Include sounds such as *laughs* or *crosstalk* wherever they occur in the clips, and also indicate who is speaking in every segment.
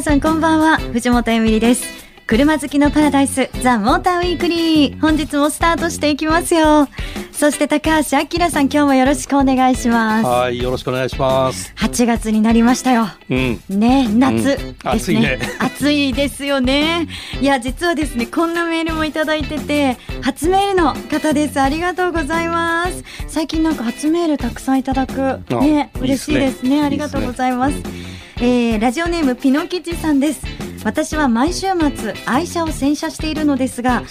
Speaker 1: 皆さんこんばんは。藤本エミリです。車好きのパラダイスザ・モーターウィークリー。本日もスタートしていきますよ。そして高橋明さん今日もよろしくお願いします。
Speaker 2: はいよろしくお願いします。
Speaker 1: 8月になりましたよ。
Speaker 2: うん。
Speaker 1: ね夏ですね,、
Speaker 2: 暑いね。
Speaker 1: 暑いですよね。いや実はですねこんなメールもいただいてて初メールの方です。ありがとうございます。最近なんか初メールたくさんいただく。ね
Speaker 2: あ
Speaker 1: 嬉しいですね。
Speaker 2: いいですね。
Speaker 1: ありがとうございますえーラジオネームピノキチさんです。私は毎週末愛車を洗車しているのですが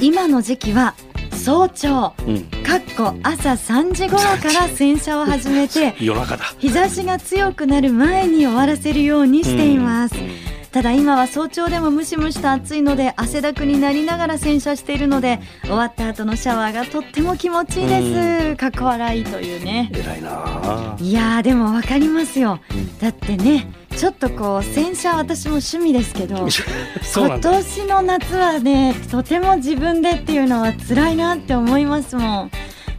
Speaker 1: 今の時期は早朝
Speaker 2: うん。
Speaker 1: かっこ朝3時頃から洗車を始めて
Speaker 2: 夜中だ。
Speaker 1: 日差しが強くなる前に終わらせるようにしています、
Speaker 2: うん
Speaker 1: ただ今は早朝でもムシムシと暑いので汗だくになりながら洗車しているので終わった後のシャワーがとっても気持ちいいです、かっこ笑いというね。
Speaker 2: 偉いなあ。
Speaker 1: いやーでもわかりますよ。だってねちょっとこう洗車私も趣味ですけど *laughs* 今年の夏はねとても自分でっていうのは辛いなって思いますもん。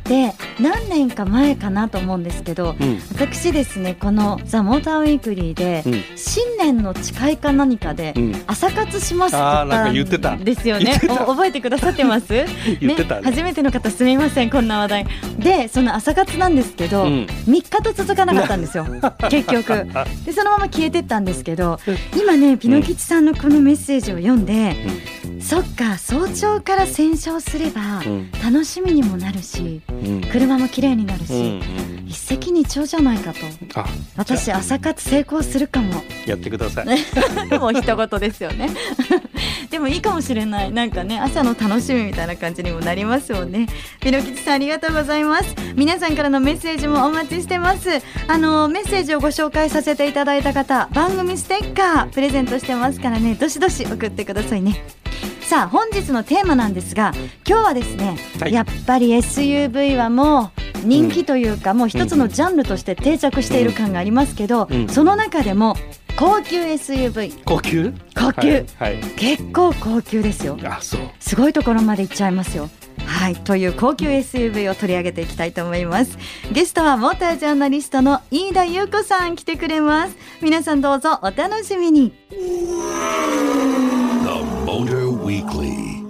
Speaker 1: で何年か前かなと思うんですけど
Speaker 2: うん。
Speaker 1: 私ですねこの「ザ・モーターウィークリーで、
Speaker 2: うん。
Speaker 1: 新年の誓いか何かで、
Speaker 2: うん。
Speaker 1: 朝活しますって
Speaker 2: 言ってた
Speaker 1: んですよね。*laughs* 覚えてくださってます？*laughs*
Speaker 2: 言ってたね。
Speaker 1: 初めての方すみませんこんな話題。でその朝活なんですけど、
Speaker 2: うん。
Speaker 1: 3日と続かなかったんですよ。*laughs* 結局。でそのまま消えてったんですけど今ねピノ吉さんのこのメッセージを読んで、そっか早朝から洗車をすれば
Speaker 2: うん。
Speaker 1: 楽しみにもなるし
Speaker 2: うん
Speaker 1: 車も綺麗になるし、
Speaker 2: うんうん。
Speaker 1: 一石二鳥じゃないかと。
Speaker 2: あ
Speaker 1: 私朝活成功するかも。
Speaker 2: やってください。*laughs*
Speaker 1: もう一言ですよね。*laughs* でもいいかもしれない。なんかね朝の楽しみみたいな感じにもなりますもんね。ピノキチさんありがとうございます。皆さんからのメッセージもお待ちしてます。あのメッセージをご紹介させていただいた方番組ステッカープレゼントしてますからね。どしどし送ってくださいねさあ本日のテーマなんですが今日はですね、
Speaker 2: はい。
Speaker 1: やっぱり SUV はもう人気というか、もう一つのジャンルとして定着している感がありますけど、
Speaker 2: うん
Speaker 1: その中でも高級 SUV
Speaker 2: 高級？
Speaker 1: 高級、
Speaker 2: はい、はい、
Speaker 1: 結構高級ですよ。
Speaker 2: あそう。
Speaker 1: すごいところまで行っちゃいますよ。はいという高級 SUV を取り上げていきたいと思います。ゲストはモータージャーナリストの飯田優子さん来てくれます。皆さんどうぞお楽しみに
Speaker 3: Weekly.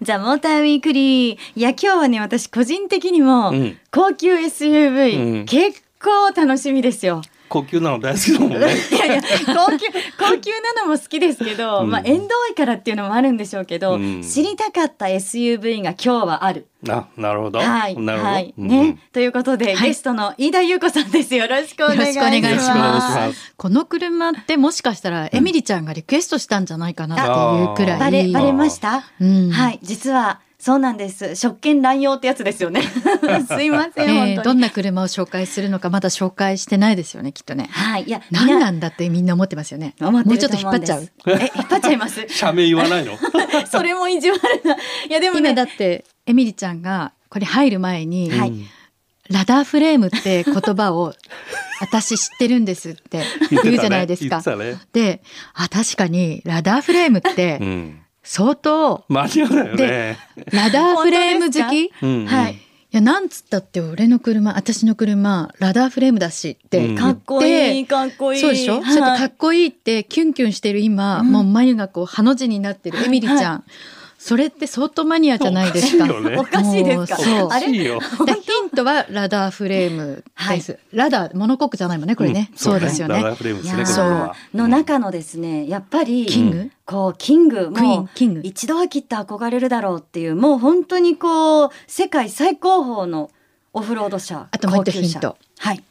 Speaker 1: ザ・モーターウィークリー。いや今日はね私個人的にも
Speaker 2: うん。
Speaker 1: 高級 SUV、
Speaker 2: うん。
Speaker 1: 結構楽しみですよ
Speaker 2: 高級なの大好きだもんね。*laughs*
Speaker 1: いやいや高級高級なのも好きですけど、
Speaker 2: うん。
Speaker 1: まあ縁遠いからっていうのもあるんでしょうけど、
Speaker 2: うん。
Speaker 1: 知りたかった SUV が今日はある。
Speaker 2: あなるほど。
Speaker 1: はい、
Speaker 2: なるほど、
Speaker 1: はい、
Speaker 2: うん。
Speaker 1: ね、ということで、
Speaker 4: はい。
Speaker 1: ゲストの飯田優子さんです。よろしくお願いします。
Speaker 4: よろしくお願いします。
Speaker 2: よろしくお願いします。
Speaker 4: この車ってもしかしたらエミリちゃんがリクエストしたんじゃないかなっていうくらい。
Speaker 1: バレバレました？
Speaker 4: うん。
Speaker 1: はい、実はそうなんです。職権乱用ってやつですよね。*laughs* すいません、
Speaker 4: えー
Speaker 1: 本当に。
Speaker 4: どんな車を紹介するのかまだ紹介してないですよねきっとね。
Speaker 1: はい、いや、
Speaker 4: 何なんだってみんな思ってますよね。もうちょっと引っ張っちゃう。
Speaker 1: え、引っ張っちゃいます？*laughs*
Speaker 2: 社名言わないの？*laughs*
Speaker 1: それも意地悪な。いや、でもね、
Speaker 4: 今だってエミリちゃんがこれ入る前に、
Speaker 1: はい
Speaker 2: うん
Speaker 4: ラダーフレームって言葉を私知ってるんですって
Speaker 2: 言
Speaker 4: うじゃないですか。
Speaker 2: 言ってたね
Speaker 4: で、あ確かにラダーフレームって
Speaker 2: うん
Speaker 4: 相当。
Speaker 2: マニアだよね。
Speaker 4: ラダーフレーム好き？
Speaker 2: うんうん。
Speaker 1: はい。
Speaker 4: いやなんつったって俺の車私の車ラダーフレームだしって
Speaker 2: うん。
Speaker 4: 言って、
Speaker 1: かっこいい、かっこいい。
Speaker 4: そうでしょ、
Speaker 1: はい。
Speaker 4: かっこいいってキュンキュンしてる今、
Speaker 1: うん
Speaker 4: もう眉がこうハの字になってるエミリちゃん、それって相当マニアじゃないですか。
Speaker 2: おかしいよね。
Speaker 1: おかしいですか？
Speaker 4: もうそう
Speaker 2: おかしいよ
Speaker 4: でヒントはラダーフレームです。ラダーモノコックじゃないもんねこれね、
Speaker 2: ん。
Speaker 4: そうですよね。
Speaker 2: ラダーフレームですね
Speaker 4: そう
Speaker 2: これは。
Speaker 1: の中のですね、やっぱり
Speaker 4: キング、
Speaker 1: こうキング。
Speaker 4: クイー
Speaker 1: も
Speaker 4: ン？キング？
Speaker 1: 一度はきっと憧れるだろうっていうもう本当にこう世界最高峰のオフロード車
Speaker 4: あともう一
Speaker 1: 高級車
Speaker 4: ヒント。
Speaker 1: はい。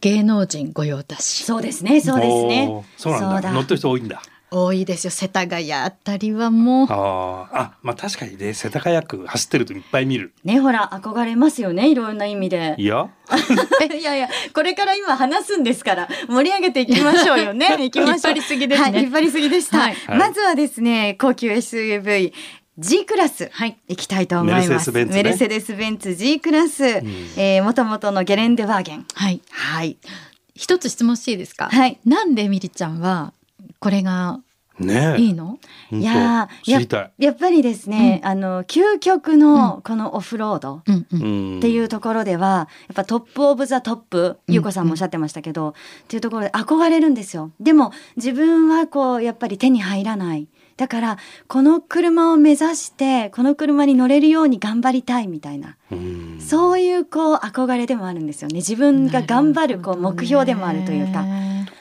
Speaker 4: 芸能人御用達。
Speaker 1: そうですねそうですね。
Speaker 2: そうなんだ。乗ってる人多いんだ
Speaker 4: 多いですよ。世田谷あたりはもう。
Speaker 2: あまあ確かにね。世田谷区走ってるといっぱい見る。
Speaker 1: ねほら憧れますよね。いろんな意味で。
Speaker 2: いや。*laughs*
Speaker 1: いやいやこれから今話すんですから盛り上げていきましょうよね。*laughs* 行きましょう。
Speaker 4: 引っ張りすぎですね
Speaker 1: はい引っ張りすぎでした、
Speaker 4: はい
Speaker 2: はい。
Speaker 1: まずはですね高級 SUV G クラス、
Speaker 4: はい。
Speaker 1: 行きたいと思います。
Speaker 2: メルセデスベンツね。
Speaker 1: メルセデスベンツ G クラス、えー、元々のゲレンデワーゲン。
Speaker 4: はい。
Speaker 1: はい。
Speaker 4: 一つ質問していいですか、
Speaker 1: はい。
Speaker 4: なんでミリちゃんはこれが
Speaker 2: ねえ。
Speaker 4: いいの？
Speaker 1: いやー
Speaker 2: 知りたい。
Speaker 1: やっぱりですね、あの究極のこのオフロード、
Speaker 4: うんうん。
Speaker 2: うん。
Speaker 1: っていうところではやっぱ top of the top
Speaker 4: うん。
Speaker 1: ゆうこさんもおっしゃってましたけど、っていうところで憧れるんですよ。でも自分はこうやっぱり手に入らない。だからこの車を目指してこの車に乗れるように頑張りたいみたいな、
Speaker 2: うん。
Speaker 1: そういうこう憧れでもあるんですよね。自分が頑張るこう目標でもあるというか。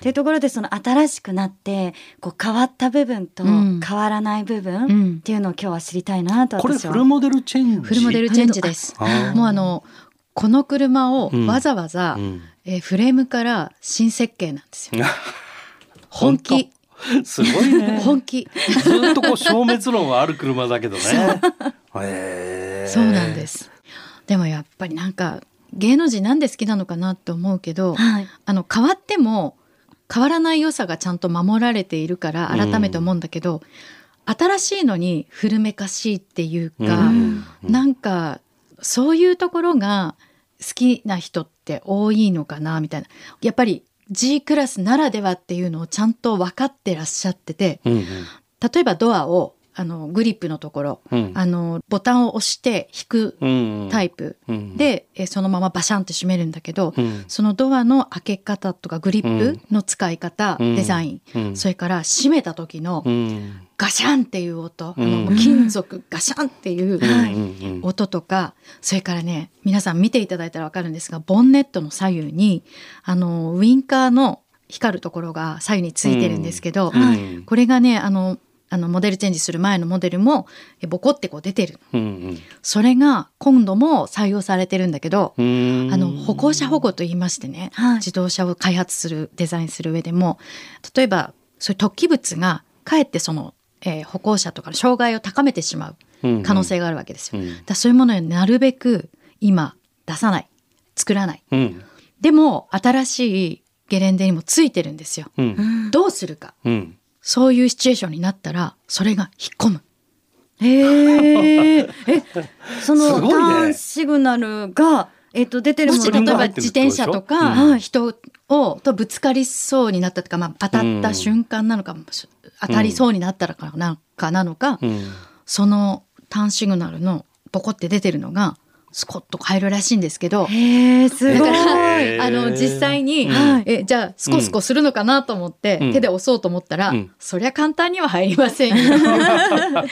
Speaker 1: というところでその新しくなってこう変わった部分と
Speaker 4: うん
Speaker 1: 変わらない部分っ
Speaker 4: うん
Speaker 1: ていうのを今日は知りたいなと
Speaker 2: これ
Speaker 1: 私は。
Speaker 2: フルモデルチェンジ？
Speaker 4: フルモデルチェンジです。もうあのこの車を
Speaker 2: うん
Speaker 4: わざわざ、
Speaker 2: うん
Speaker 4: えーフレームから新設計なんですよ。*laughs* 本気 *laughs*
Speaker 2: すごいね。*laughs*
Speaker 4: 本気
Speaker 2: ずっとこう消滅論はある車だけどね。
Speaker 4: そうなんで。す。でもやっぱりなんか芸能人なんで好きなのかなって思うけど、
Speaker 1: はい
Speaker 4: あの変わっても変わらない良さがちゃんと守られているから改めて思うんだけど、新しいのに古めかしいっていうか、
Speaker 2: うん。
Speaker 4: なんかそういうところが好きな人って多いのかなみたいな。やっぱり G クラスならではっていうのをちゃんと分かってらっしゃってて
Speaker 2: うんうん。
Speaker 4: 例えばドアをあのグリップのところ。
Speaker 2: うん。
Speaker 4: あのボタンを押して引く
Speaker 2: うん
Speaker 4: タイプ。
Speaker 2: うん
Speaker 4: で、えそのままバシャンって閉めるんだけど、
Speaker 2: うん。
Speaker 4: そのドアの開け方とかグリップの使い方、
Speaker 2: うん。
Speaker 4: デザイン、
Speaker 2: うん。
Speaker 4: それから閉めた時の
Speaker 2: うん。
Speaker 4: ガシャンっていう音、
Speaker 2: うん。
Speaker 4: あの金属ガシャンっていう音とかそれからね皆さん見ていただいたら分かるんですがボンネットの左右にあのウインカーの光るところが左右についてるんですけど、
Speaker 2: うん。
Speaker 4: これがねあのあのモデルチェンジする前のモデルもえボコってこう出てる。
Speaker 2: うん
Speaker 4: それが今度も採用されてるんだけど、
Speaker 2: うん。
Speaker 4: あの歩行者保護と言いましてね、
Speaker 1: はい。
Speaker 4: 自動車を開発するデザインする上でも例えばそういう突起物がかえってその、えー歩行者とかの障害を高めてしまう可能性があるわけですよ。
Speaker 2: うん。
Speaker 4: だからそういうものをなるべく今出さない。作らない。
Speaker 2: うん。
Speaker 4: でも新しいゲレンデにもついてるんですよ。
Speaker 2: うん。
Speaker 4: どうするか。
Speaker 2: うん
Speaker 4: そういうシチュエーションになったらそれが引っ込む。
Speaker 1: へえ。*laughs* え、そのターンシグナルがえっと出てる
Speaker 4: もし例えば自転車とか、
Speaker 1: うん。はい
Speaker 4: 人をとぶつかりそうになったとか、まあ、当たった瞬間なのか、当たりそうになったらかな,、かなのか、
Speaker 2: うん。
Speaker 4: そのターンシグナルのボコって出てるのがスコッと入るらしいんですけど。
Speaker 1: すごい。
Speaker 4: だからあの実際に、
Speaker 1: はい。
Speaker 4: えじゃあスコスコするのかなと思って、
Speaker 2: うん。
Speaker 4: 手で押そうと思ったら、
Speaker 2: うん。
Speaker 4: そりゃ簡単には入りませんよ。*laughs*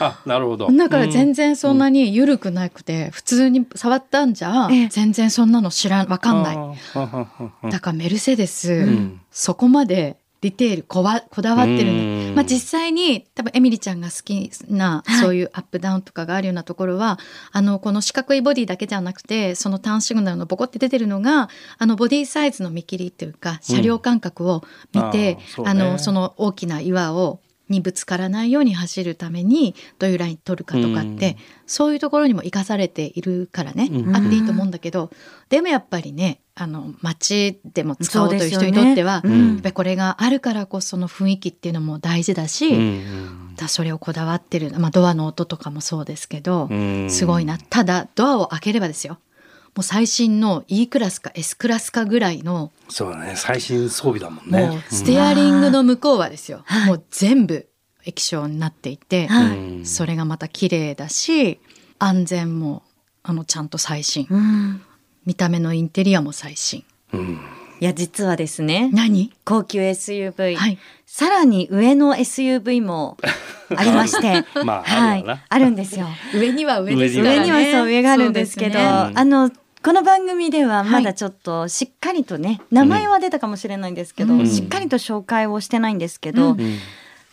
Speaker 2: あなるほど。
Speaker 4: だから全然そんなに緩くなくて、普通に触ったんじゃ、
Speaker 1: ええ。
Speaker 4: 全然そんなの知らんわかんない。
Speaker 2: い
Speaker 4: だからメルセデス、
Speaker 2: ん。
Speaker 4: そこまでディテールこわこだわってるんまあ、実際に多分エミリちゃんが好きな、
Speaker 1: はい。
Speaker 4: そういうアップダウンとかがあるようなところはあのこの四角いボディだけじゃなくてそのターンシグナルのボコって出てるのがあのボディサイズの見切りっていうか車両間隔を見て、
Speaker 2: あーそうね。
Speaker 4: あのその大きな岩をにぶつからないように走るためにどういうライン取るかとかって、
Speaker 2: うん。
Speaker 4: そういうところにも生かされているからね、
Speaker 2: うん。
Speaker 4: あっていいと思うんだけどでもやっぱりねあの街でも使おうという人にとっては、
Speaker 1: ね。
Speaker 2: うん。
Speaker 4: やっぱりこれがあるからこその雰囲気っていうのも大事だし、
Speaker 2: うん
Speaker 4: だそれをこだわってる、まあ、ドアの音とかもそうですけど、
Speaker 2: うん。
Speaker 4: すごいな。ただドアを開ければですよ。もう最新の E クラスか S クラスかぐらいの
Speaker 2: そうだね。最新装備だもんね。
Speaker 4: もうステアリングの向こうはですよ、
Speaker 1: はい。
Speaker 4: もう全部液晶になっていて、
Speaker 1: はい。
Speaker 2: うん
Speaker 4: それがまた綺麗だし安全もあのちゃんと最新。
Speaker 1: うん。
Speaker 4: 見た目のインテリアも最新。
Speaker 2: うん。
Speaker 1: いや実はですね
Speaker 4: 何？
Speaker 1: 高級 SUV、
Speaker 4: はい。
Speaker 1: さらに上の SUV も *laughs* ありまして
Speaker 2: まあ
Speaker 1: はい。
Speaker 2: あるわな。
Speaker 1: あるんですよ。
Speaker 4: 上には上ですからね。
Speaker 1: 上にはそう上があるんですけど。
Speaker 4: ね
Speaker 2: うん
Speaker 1: あのこの番組ではま
Speaker 4: はい。
Speaker 1: だちょっとしっかりとね、名前は出たかもしれないんですけど、
Speaker 4: うん。
Speaker 1: しっかりと紹介をしてないんですけど、
Speaker 4: うん
Speaker 2: うん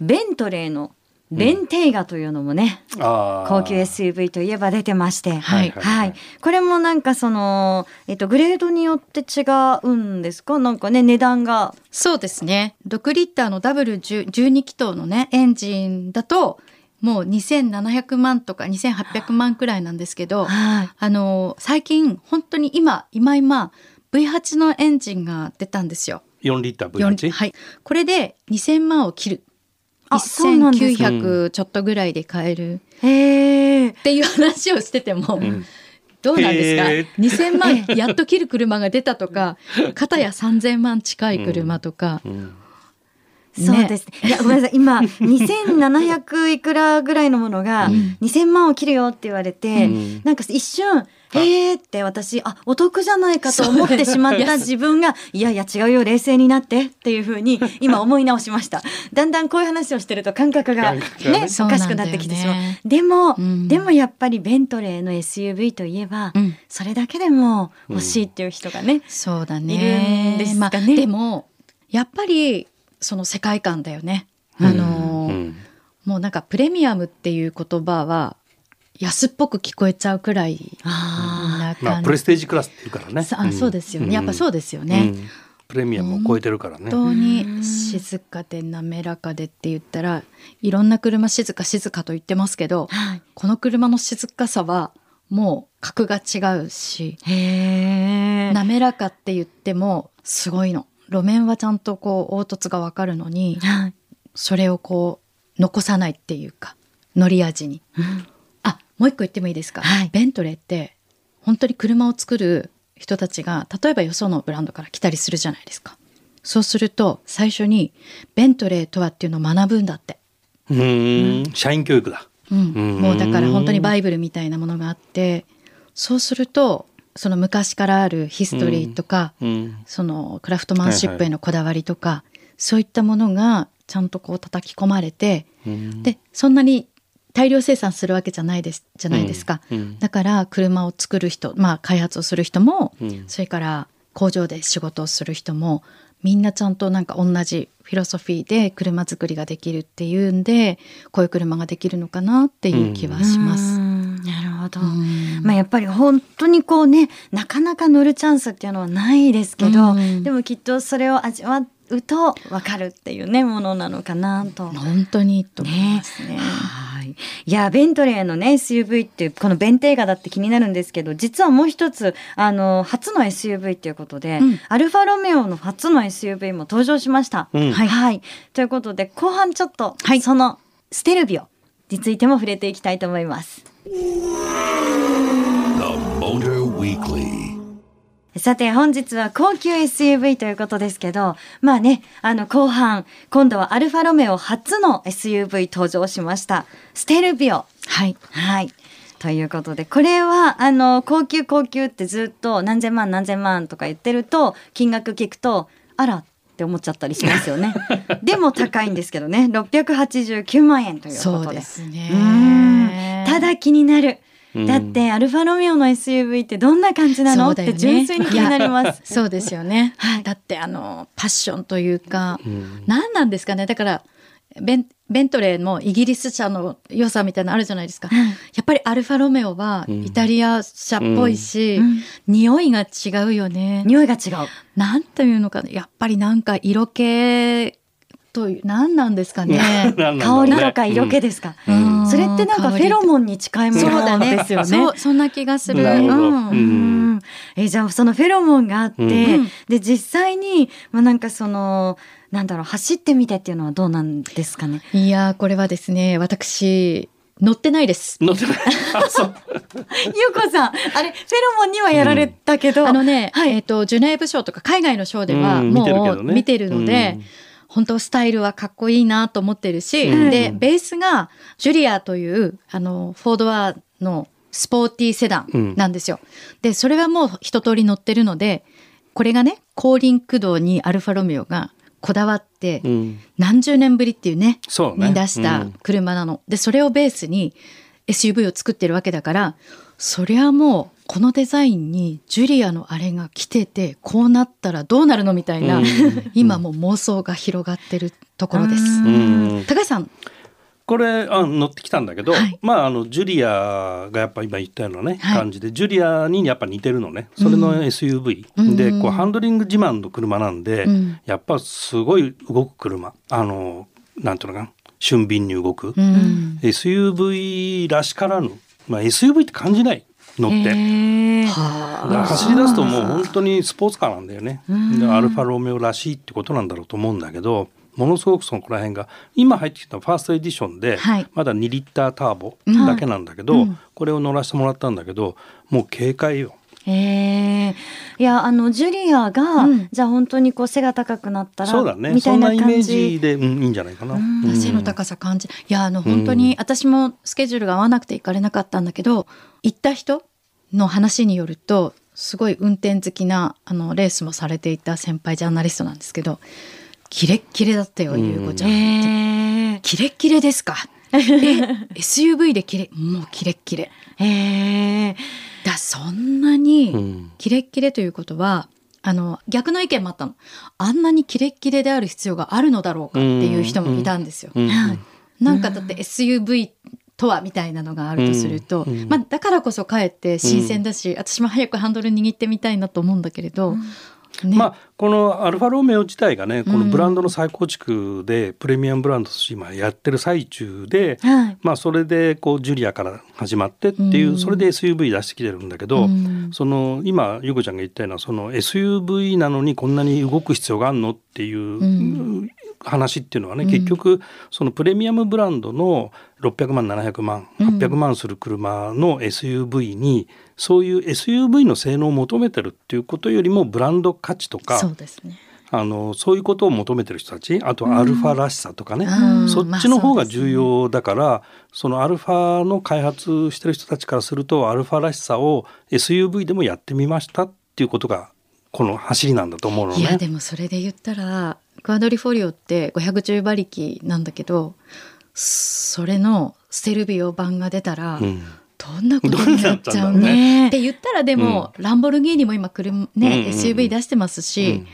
Speaker 1: ベントレーのベンテーガというのもね、
Speaker 2: あー。
Speaker 1: 高級 SUV といえば出てまして、
Speaker 4: はい
Speaker 1: はい、これもなんかその、えっと、グレードによって違うんですか？なんかね値段が。
Speaker 4: そうですね。6リッターの W12 気筒のねエンジンだともう2700万とか2800万くらいなんですけど
Speaker 1: はい。
Speaker 4: あの最近本当に今今今 V8 のエンジンが出たんですよ。
Speaker 2: 4リッター
Speaker 4: よん
Speaker 2: V8
Speaker 4: はい、これで2000万を切る1900ちょっとぐらいで買える。っていう話をしてても、
Speaker 2: ん。
Speaker 4: どうなんですか？
Speaker 2: へー。
Speaker 4: 2000万やっと切る車が出たとか片や3000万近い車とか、
Speaker 2: うん。
Speaker 1: そうです。ね。いや、ごめんなさい。今、2700いくらぐらいのものが、2000万を切るよって言われて、
Speaker 2: うん。
Speaker 1: なんか一瞬、えーって私、あ、お得じゃないかと思ってしまった *laughs* 自分が、いやいや違うよ、冷静になってっていうふうに、*laughs* 今思い直しました。だんだんこういう話をしてると感覚がね、おかしくなってきてしまう。
Speaker 4: そうね
Speaker 1: でも、
Speaker 4: うん
Speaker 1: でもやっぱりベントレーの SUV といえば、
Speaker 4: うん
Speaker 1: それだけでも欲しいっていう人がね、
Speaker 4: そうだ
Speaker 1: いる
Speaker 4: ね
Speaker 1: んです
Speaker 4: まあ、
Speaker 1: かね
Speaker 4: でもやっぱりその世界観だよね。あのー
Speaker 2: うん
Speaker 4: もうなんかプレミアムっていう言葉は安っぽく聞こえちゃうくらい
Speaker 1: あ
Speaker 4: な
Speaker 2: まあ
Speaker 4: 感
Speaker 2: プレステージクラスっていうからね。
Speaker 4: さあそうですよね、やっぱそうですよね。
Speaker 2: うんプレミアムを超えてるからね。
Speaker 4: 本当に静かで滑らかでって言ったらいろんな車静か静かと言ってますけど
Speaker 1: はい。
Speaker 4: この車の静かさはもう格が違うし
Speaker 1: へえ。
Speaker 4: 滑らかって言ってもすごいの路面はちゃんとこう凹凸がわかるのに
Speaker 1: はい。
Speaker 4: それをこう残さないっていうか乗り味にあもう一個言ってもいいですか、
Speaker 1: はい。
Speaker 4: ベントレーって本当に車を作る人たちが例えばよそのブランドから来たりするじゃないですか。そうすると最初にベントレーとはっていうのを学ぶんだって、
Speaker 2: うーん、社員教育だ。
Speaker 4: うん。
Speaker 2: うん。
Speaker 4: もうだから本当にバイブルみたいなものがあってそうするとその昔からあるヒストリーとか、
Speaker 2: うん。
Speaker 4: そのクラフトマンシップへのこだわりとか、そういったものがちゃんとこう叩き込まれて、
Speaker 2: うん。
Speaker 4: でそんなに大量生産するわけじゃないですじゃないですか、
Speaker 2: うん。うん。
Speaker 4: だから車を作る人まあ開発をする人も、
Speaker 2: うん。
Speaker 4: それから工場で仕事をする人もみんなちゃんとなんか同じフィロソフィーで車作りができるっていうんでこういう車ができるのかなっていう気はします。
Speaker 1: うん。なるほど。
Speaker 4: うん。
Speaker 1: まあやっぱり本当にこうねなかなか乗るチャンスっていうのはないですけど、
Speaker 4: うん。
Speaker 1: でもきっとそれを味わうとわかるっていうねものなのかなと。
Speaker 4: 本当にと思いますね。
Speaker 1: はい。いや、ベントレーのね、SUV っていう、このベンテーガだって気になるんですけど、実はもう一つ、あの、初の SUV ということで、
Speaker 4: うん
Speaker 1: アルファロメオの初の SUV も登場しました。
Speaker 2: うん
Speaker 1: はい。ということで、後半ちょっと、
Speaker 4: はい
Speaker 1: そのステルビオについても触れていきたいと思います。さて本日は高級 SUV ということですけど、まあね、あの後半、今度はアルファロメオ初の SUV 登場しました。ステルビオ。
Speaker 4: はい。
Speaker 1: はい。ということで、これは、あの、高級高級ってずっと何千万何千万とか言ってると、金額聞くと、あらって思っちゃったりしますよね。*laughs* でも高いんですけどね、689万円ということで。
Speaker 4: そうです
Speaker 1: う
Speaker 4: ね
Speaker 1: ん。ただ気になる。
Speaker 2: うん。
Speaker 1: だって、アルファロメオの SUV ってどんな感じなの、
Speaker 4: ね。
Speaker 1: って純粋に気になります。
Speaker 4: そうですよね、*laughs*
Speaker 1: はい。
Speaker 4: だってあのパッションというか、
Speaker 2: ん。
Speaker 4: 何なんですかね？だからベンベントレーもイギリス車の良さみたいなのあるじゃないですか、
Speaker 1: うん
Speaker 4: やっぱりアルファロメオは
Speaker 2: うん。
Speaker 4: イタリア車っぽいし、
Speaker 1: うん。
Speaker 4: 匂いが違うよね。
Speaker 1: 匂いが違う。
Speaker 4: なんというのかな？やっぱりなんか色気という何なんですかね。
Speaker 1: 香
Speaker 2: ね。
Speaker 1: りとか色気ですか。
Speaker 4: うん。
Speaker 1: それってなんかフェロモンに近いもの
Speaker 4: ね。
Speaker 1: ですよね。
Speaker 4: そうそんな気がする。
Speaker 2: なるほど。
Speaker 4: うん。
Speaker 2: うん。
Speaker 1: うんえじゃあそのフェロモンがあって、
Speaker 2: うん。
Speaker 1: で実際にまあなんかそのなんだろう走ってみてっていうのはどうなんですかね。
Speaker 4: いやーこれはですね私乗ってないです。
Speaker 2: 乗ってない。*laughs*
Speaker 1: ゆうこさんあれフェロモンにはやられたけど、
Speaker 4: あのね、
Speaker 1: はい。
Speaker 4: えっ、とジュネーブ賞とか海外の賞では
Speaker 2: うん
Speaker 4: も
Speaker 2: 見てるけどね。
Speaker 4: う見てるので、
Speaker 2: うん
Speaker 4: 本当スタイルはかっこいいなと思ってるし、
Speaker 2: うん
Speaker 4: でベースがジュリアというあのフォードワーのスポーティーセダンなんですよ。でそれはもう一通り乗ってるのでこれがね後輪駆動にアルファロメオがこだわって
Speaker 2: うん。
Speaker 4: 何十年ぶりっていうね
Speaker 2: そうね。
Speaker 4: に出した車なの。でそれをベースに SUV を作ってるわけだからそりゃもうこのデザインにジュリアのあれが来ててこうなったらどうなるのみたいな、
Speaker 2: うん。*laughs*
Speaker 4: 今もう妄想が広がってるところです。高橋さん。
Speaker 2: これあ乗ってきたんだけど、
Speaker 4: はい。
Speaker 2: まああのジュリアがやっぱ今言ったようなね、
Speaker 4: はい。
Speaker 2: 感じでジュリアにやっぱ似てるのね。それの SUV、
Speaker 4: うん。
Speaker 2: でこうハンドリング自慢の車なんで、
Speaker 4: うん。
Speaker 2: やっぱすごい動く車。あのなんていうのかな。俊敏に動く、
Speaker 4: うん。
Speaker 2: SUV らしからぬ、まあ、SUV って感じない乗って。走り出すともう本当にスポーツカーなんだよね。アルファロメオらしいってことなんだろうと思うんだけどものすごくそのこら辺が今入ってきたファーストエディションで、
Speaker 4: はい。
Speaker 2: まだ2リッターターボだけなんだけど、
Speaker 4: うん。
Speaker 2: これを乗らせてもらったんだけどもう軽快よ。
Speaker 1: へえいやあのジュリアが、
Speaker 4: うん。
Speaker 1: じゃあ本当にこう背が高くなったら
Speaker 2: そうだね。
Speaker 1: みたいな
Speaker 2: そんなイメー
Speaker 1: 感じ
Speaker 2: ジで、うん、いいんじゃないかな、
Speaker 4: 背の高さ感じ。いやあの本当に私もスケジュールが合わなくて行かれなかったんだけど行った人の話によるとすごい運転好きなあのレースもされていた先輩ジャーナリストなんですけどキレッキレだったよ
Speaker 2: うん
Speaker 4: 優子ちゃん。
Speaker 1: へえ
Speaker 4: キレッキレですか？*laughs* え SUV でキレもうキレッキレ。
Speaker 1: へえ
Speaker 4: だそんなに、
Speaker 2: うん。
Speaker 4: キレッキレということはあの逆の意見もあったの。あんなにキレッキレである必要があるのだろうかっていう人もいたんですよ。
Speaker 2: うん。
Speaker 4: なんかだって SUV とはみたいなのがあるとすると、
Speaker 2: うんうん。
Speaker 4: まあ、だからこそかえって新鮮だし、私も早くハンドル握ってみたいなと思うんだけれど、ね。
Speaker 2: まあこのアルファロメオ自体がねこのブランドの再構築でプレミアムブランドとして今やってる最中で、
Speaker 1: はい。
Speaker 2: まあそれでこうジュリアから始まってっていう、
Speaker 4: うん。
Speaker 2: それで SUV 出してきてるんだけど、
Speaker 4: うん。
Speaker 2: その今ゆうこちゃんが言ったようなその SUV なのにこんなに動く必要があるのっていう、
Speaker 4: ん
Speaker 2: 話っていうのはね、
Speaker 4: うん。
Speaker 2: 結局そのプレミアムブランドの600万700万
Speaker 4: うん。
Speaker 2: 800万する車の SUV にそういう SUV の性能を求めてるっていうことよりもブランド価値とか
Speaker 4: そうですね。
Speaker 2: あのそういうことを求めてる人たちあとはアルファらしさとかね、
Speaker 4: うん。
Speaker 2: そっちの方が重要だから、そのアルファの開発してる人たちからするとアルファらしさを SUV でもやってみましたっていうことがこの走りなんだと思うの
Speaker 4: いや
Speaker 2: ね。
Speaker 4: でもそれで言ったらクアドリフォリオって510馬力なんだけどそれのステルビオ版が出たら、
Speaker 2: うん。
Speaker 4: どんなことになっちゃうね？
Speaker 1: ね。
Speaker 4: って言ったらでも、ランボルギーニも今車ね、
Speaker 2: うんうんうん。
Speaker 4: SUV 出してますし、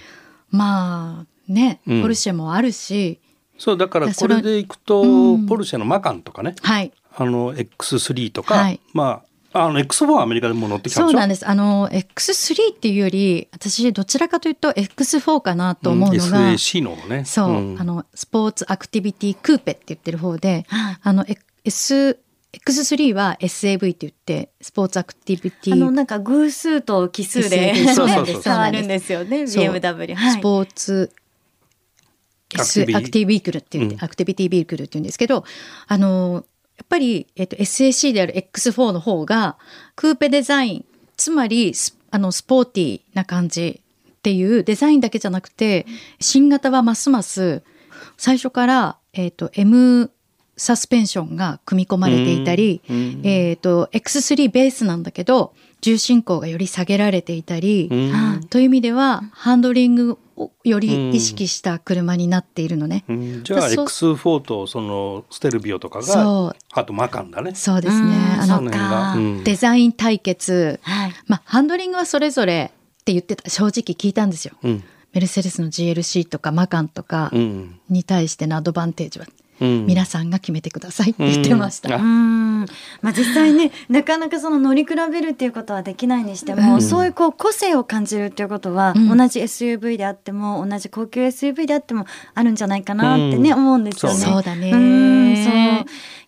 Speaker 4: まあね、
Speaker 2: うん。
Speaker 4: ポルシェもあるし。
Speaker 2: そうだからこれでいくと、
Speaker 4: うん。
Speaker 2: ポルシェのマカンとかね。
Speaker 4: はい。
Speaker 2: あの X3 とか、
Speaker 4: はい。
Speaker 2: まああの X4 はアメリカでも乗ってきたんでしょ？
Speaker 4: そうなんです。あの X3 っていうより私どちらかというと X4 かなと思うのが、
Speaker 2: うん SAC のね。
Speaker 4: そう、
Speaker 2: ん。
Speaker 4: あのスポーツアクティビティクーペって言ってる方で、
Speaker 1: はい
Speaker 4: あの S X3 は SAV って言ってスポーツアクティビティ
Speaker 1: あのなんか偶数と奇数で変わるんで。すよね BMW はい
Speaker 4: スポーツ S
Speaker 2: アクティビ
Speaker 4: アクティビークルって言って、
Speaker 2: うん。
Speaker 4: アクティビティビークルって言うんですけどあのやっぱり、えっと、SAC である X4 の方がクーペデザインつまりスあのスポーティーな感じっていうデザインだけじゃなくて新型はますます最初から、えっと M サスペンションが組み込まれていたり、えっと X3 ベースなんだけど重心高がより下げられていたり、
Speaker 2: うん。
Speaker 4: という意味ではハンドリングをより意識した車になっているのね。
Speaker 2: うん。じゃあ
Speaker 4: そう。
Speaker 2: X4 とそのステルビオとか
Speaker 4: そう。
Speaker 2: があとマカンだね。
Speaker 4: そうですね。
Speaker 1: うん。
Speaker 4: あのデザイン対決、
Speaker 1: はい。
Speaker 4: まあハンドリングはそれぞれって言ってた正直聞いたんですよ。
Speaker 2: うん。
Speaker 4: メルセデスの GLC とかマカンとか
Speaker 2: うん。
Speaker 4: に対してのアドバンテージは。
Speaker 2: うん
Speaker 4: 皆さんが決めてくださいって言ってました。
Speaker 2: うん。
Speaker 1: うーん。まあ実際ねなかなかその乗り比べるっていうことはできないにしても、
Speaker 4: うん。
Speaker 1: そういうこう個性を感じるっていうことは、
Speaker 4: うん。
Speaker 1: 同じ SUV であっても同じ高級 SUV であってもあるんじゃないかなってね、
Speaker 2: うん。
Speaker 1: 思うんですよね。
Speaker 4: そうだね。
Speaker 1: うん。そう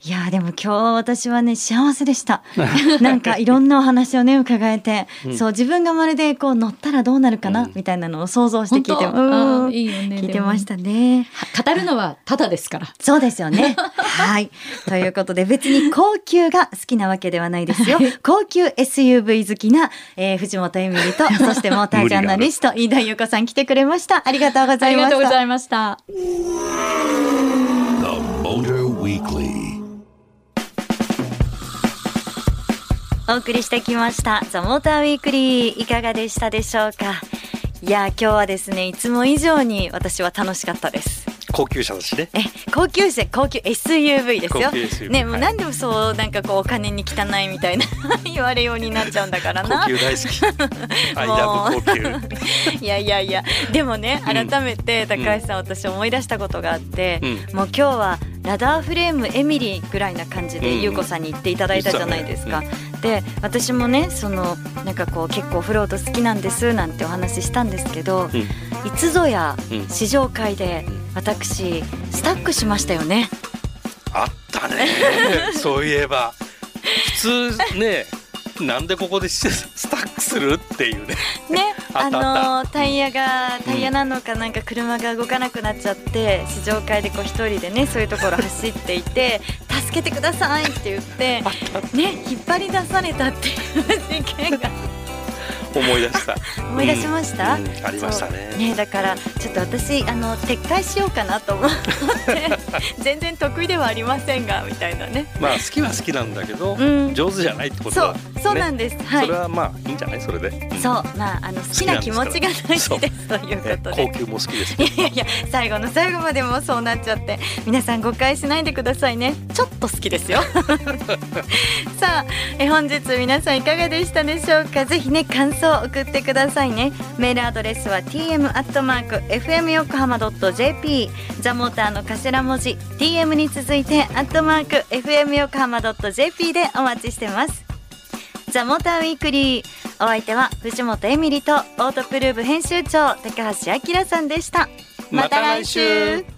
Speaker 1: いやでも今日私はね幸せでした。*laughs* なんかいろんなお話をね伺えて、そう自分がまるでこう乗ったらどうなるかな、
Speaker 2: うん
Speaker 1: みたいなのを想像して聞いて
Speaker 4: いいよね
Speaker 1: 聞いてましたね。
Speaker 4: 語るのはただですから。
Speaker 1: そうですよね。*laughs* はい。ということで別に高級が好きなわけではないですよ。高級 SUV 好きな、えー藤本エミリと、*laughs* そしてモータージャーナリスト、飯田優子さん来てくれました。ありがとうございました。
Speaker 4: いました。
Speaker 3: The Motor Weekly.
Speaker 1: お送りしてきました。ザ・モーターウィークリーいかがでしたでしょうか？いや、今日はですね、いつも以上に私は楽しかったです。
Speaker 2: 高級車だしね。
Speaker 1: え高級車高級 SUV ですよ
Speaker 2: SUV
Speaker 1: ねもう
Speaker 2: はい
Speaker 1: 何でもそうなんかこうお金に汚いみたいな *laughs* 言われようになっちゃうんだからな
Speaker 2: 高級大好き。アイラブ高級。*laughs*
Speaker 1: いやいやいやでもね改めて高橋さん、私思い出したことがあって、
Speaker 2: うん
Speaker 1: もう今日はラダーフレームエミリーぐらいな感じで
Speaker 2: うん
Speaker 1: 優子さんに言っていただいたじゃないですか。で私もねそのなんかこう結構フロート好きなんですなんてお話ししたんですけど、
Speaker 2: うん
Speaker 1: いつぞや
Speaker 2: うん
Speaker 1: 試乗会で私スタックしましたよね。
Speaker 2: あったね。*laughs* そういえば普通ね。なんでここでススタックするっていうね。
Speaker 1: ね、あのタイヤがタイヤなのかなんか車が動かなくなっちゃって試乗会でこう一人でねそういうところ走っていて *laughs* 助けてくださいって言って *laughs* ね引っ張り出されたっていう事件が。*laughs*
Speaker 2: 思い出した。
Speaker 1: 思い出しました、
Speaker 2: うんうんありましたね。
Speaker 1: ねだからちょっと私あの撤回しようかなと思って全然得意ではありませんがみたいなね。
Speaker 2: まあ好きは好きなんだけど、
Speaker 1: うん。
Speaker 2: 上手じゃないってこと
Speaker 1: そ
Speaker 2: だ
Speaker 1: うそうなんです、はい。
Speaker 2: それはまあいいんじゃない？それで、うん
Speaker 1: そう。まああの好きな気持ちが大事ですというこ
Speaker 2: ね
Speaker 1: とで。
Speaker 2: 高級も好きです
Speaker 1: いやいや最後の最後までもそうなっちゃって皆さん誤解しないでくださいね。ちょっと好きですよ。*laughs* さあえ本日皆さんいかがでしたでしょうか？ぜひね感想を送ってくださいね。メールアドレスは tm アットマーク fm 横浜 .jp ザモーターの頭文字 tm に続いてアットマーク fm 横浜 .jp でお待ちしてますザモーターウィークリー。お相手は藤本エミリとオートプルーブ編集長高橋明さんでした。また来週。